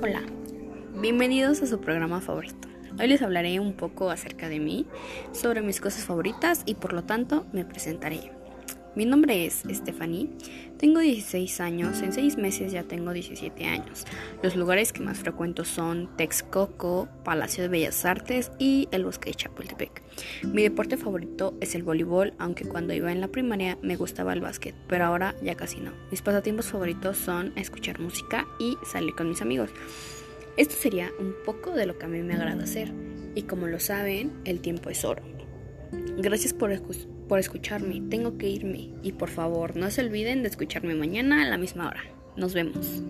Hola, bienvenidos a su programa favorito. Hoy les hablaré un poco acerca de mí, sobre mis cosas favoritas y por lo tanto me presentaré. Mi nombre es Stephanie, tengo 16 años, en 6 meses ya tengo 17 años. Los lugares que más frecuento son Texcoco, Palacio de Bellas Artes y el Bosque de Chapultepec. Mi deporte favorito es el voleibol, aunque cuando iba en la primaria me gustaba el básquet, pero ahora ya casi no. Mis pasatiempos favoritos son escuchar música y salir con mis amigos. Esto sería un poco de lo que a mí me agrada hacer, y como lo saben, el tiempo es oro. Gracias por, por escucharme. Tengo que irme. Y por favor, no se olviden de escucharme mañana a la misma hora. Nos vemos.